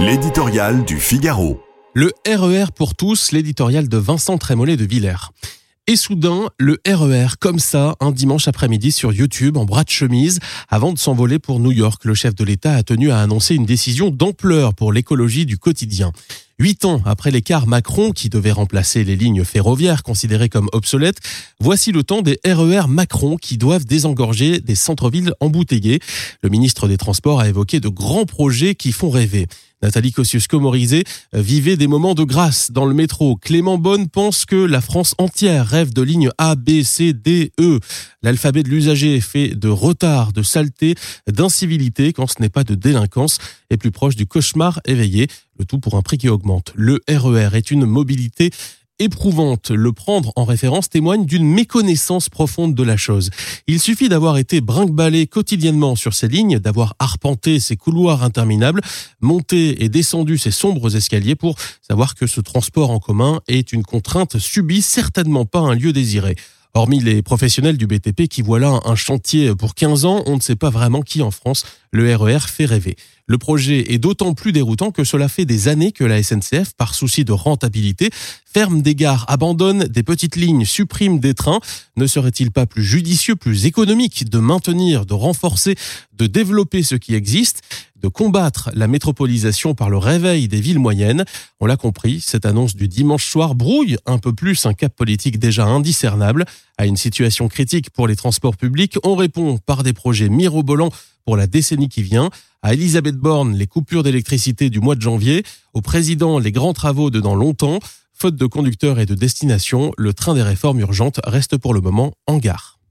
L'éditorial du Figaro. Le RER pour tous, l'éditorial de Vincent Trémollet de Villers. Et soudain, le RER, comme ça, un dimanche après-midi sur YouTube, en bras de chemise, avant de s'envoler pour New York. Le chef de l'État a tenu à annoncer une décision d'ampleur pour l'écologie du quotidien. Huit ans après l'écart Macron, qui devait remplacer les lignes ferroviaires considérées comme obsolètes, voici le temps des RER Macron qui doivent désengorger des centres-villes embouteillés. Le ministre des Transports a évoqué de grands projets qui font rêver. Nathalie Kosciusko-Morizet vivait des moments de grâce dans le métro. Clément Bonne pense que la France entière rêve de lignes A, B, C, D, E. L'alphabet de l'usager est fait de retard, de saleté, d'incivilité quand ce n'est pas de délinquance et plus proche du cauchemar éveillé. Le tout pour un prix qui augmente. Le RER est une mobilité éprouvante. Le prendre en référence témoigne d'une méconnaissance profonde de la chose. Il suffit d'avoir été brinque quotidiennement sur ces lignes, d'avoir arpenté ces couloirs interminables, monté et descendu ces sombres escaliers pour savoir que ce transport en commun est une contrainte subie, certainement pas un lieu désiré. Hormis les professionnels du BTP qui voient là un chantier pour 15 ans, on ne sait pas vraiment qui en France le RER fait rêver. Le projet est d'autant plus déroutant que cela fait des années que la SNCF, par souci de rentabilité, ferme des gares, abandonne des petites lignes, supprime des trains. Ne serait-il pas plus judicieux, plus économique de maintenir, de renforcer, de développer ce qui existe de combattre la métropolisation par le réveil des villes moyennes? On l'a compris, cette annonce du dimanche soir brouille un peu plus un cap politique déjà indiscernable. À une situation critique pour les transports publics, on répond par des projets mirobolants pour la décennie qui vient. À Elisabeth Borne, les coupures d'électricité du mois de janvier. Au président, les grands travaux de dans longtemps. Faute de conducteurs et de destination, le train des réformes urgentes reste pour le moment en gare.